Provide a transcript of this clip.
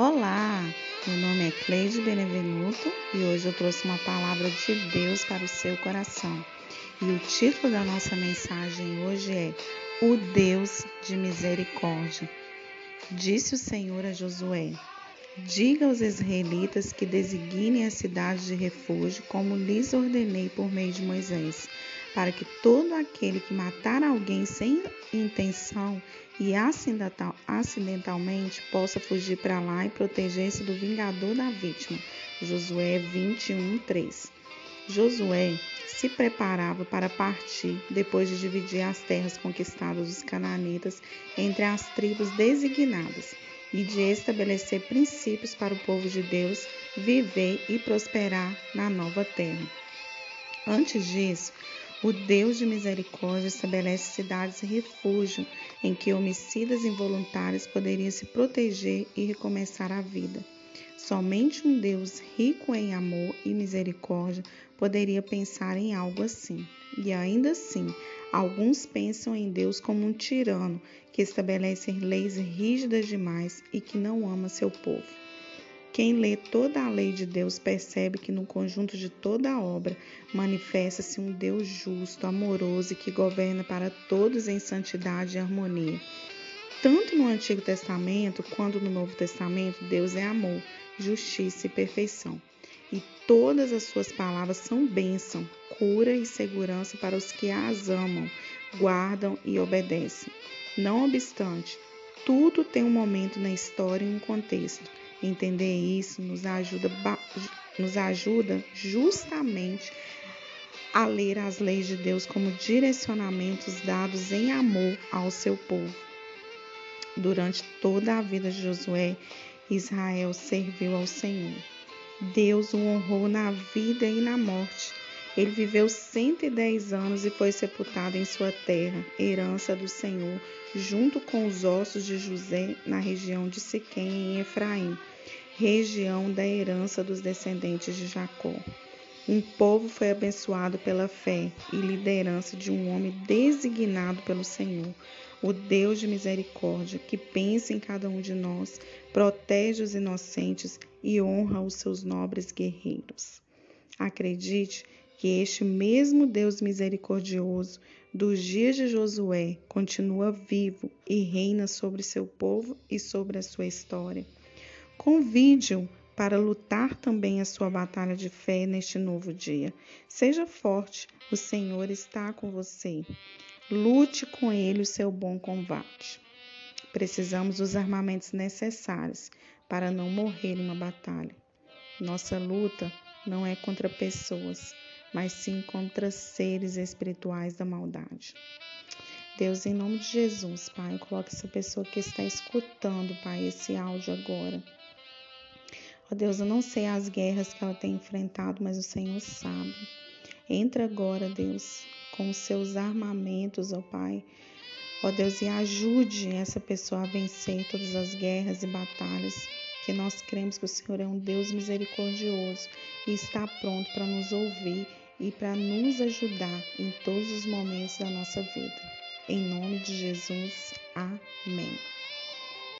Olá, meu nome é Cleide Benevenuto e hoje eu trouxe uma palavra de Deus para o seu coração. E o título da nossa mensagem hoje é O Deus de Misericórdia. Disse o Senhor a Josué: Diga aos israelitas que designem a cidade de refúgio, como lhes ordenei por meio de Moisés para que todo aquele que matar alguém sem intenção e acidentalmente possa fugir para lá e proteger-se do vingador da vítima. Josué 21, 3. Josué se preparava para partir depois de dividir as terras conquistadas dos cananitas entre as tribos designadas e de estabelecer princípios para o povo de Deus viver e prosperar na nova terra. Antes disso, o Deus de misericórdia estabelece cidades refúgio em que homicidas involuntários poderiam se proteger e recomeçar a vida. Somente um Deus rico em amor e misericórdia poderia pensar em algo assim. E ainda assim, alguns pensam em Deus como um tirano que estabelece leis rígidas demais e que não ama seu povo. Quem lê toda a lei de Deus percebe que no conjunto de toda a obra manifesta-se um Deus justo, amoroso e que governa para todos em santidade e harmonia. Tanto no Antigo Testamento quanto no Novo Testamento, Deus é amor, justiça e perfeição. E todas as suas palavras são bênção, cura e segurança para os que as amam, guardam e obedecem. Não obstante, tudo tem um momento na história e um contexto. Entender isso nos ajuda, nos ajuda justamente a ler as leis de Deus como direcionamentos dados em amor ao seu povo. Durante toda a vida de Josué, Israel serviu ao Senhor. Deus o honrou na vida e na morte. Ele viveu 110 anos e foi sepultado em sua terra, herança do Senhor, junto com os ossos de José na região de Siquém, em Efraim, região da herança dos descendentes de Jacó. Um povo foi abençoado pela fé e liderança de um homem designado pelo Senhor, o Deus de misericórdia, que pensa em cada um de nós, protege os inocentes e honra os seus nobres guerreiros. Acredite que este mesmo Deus misericordioso dos dias de Josué continua vivo e reina sobre seu povo e sobre a sua história. Convide-o para lutar também a sua batalha de fé neste novo dia. Seja forte, o Senhor está com você. Lute com ele o seu bom combate. Precisamos dos armamentos necessários para não morrer em uma batalha. Nossa luta não é contra pessoas, mas sim contra seres espirituais da maldade. Deus, em nome de Jesus, Pai, coloque essa pessoa que está escutando, Pai, esse áudio agora. Ó Deus, eu não sei as guerras que ela tem enfrentado, mas o Senhor sabe. Entra agora, Deus, com os seus armamentos, ó Pai. Ó Deus, e ajude essa pessoa a vencer todas as guerras e batalhas que nós cremos que o Senhor é um Deus misericordioso e está pronto para nos ouvir e para nos ajudar em todos os momentos da nossa vida. Em nome de Jesus, amém.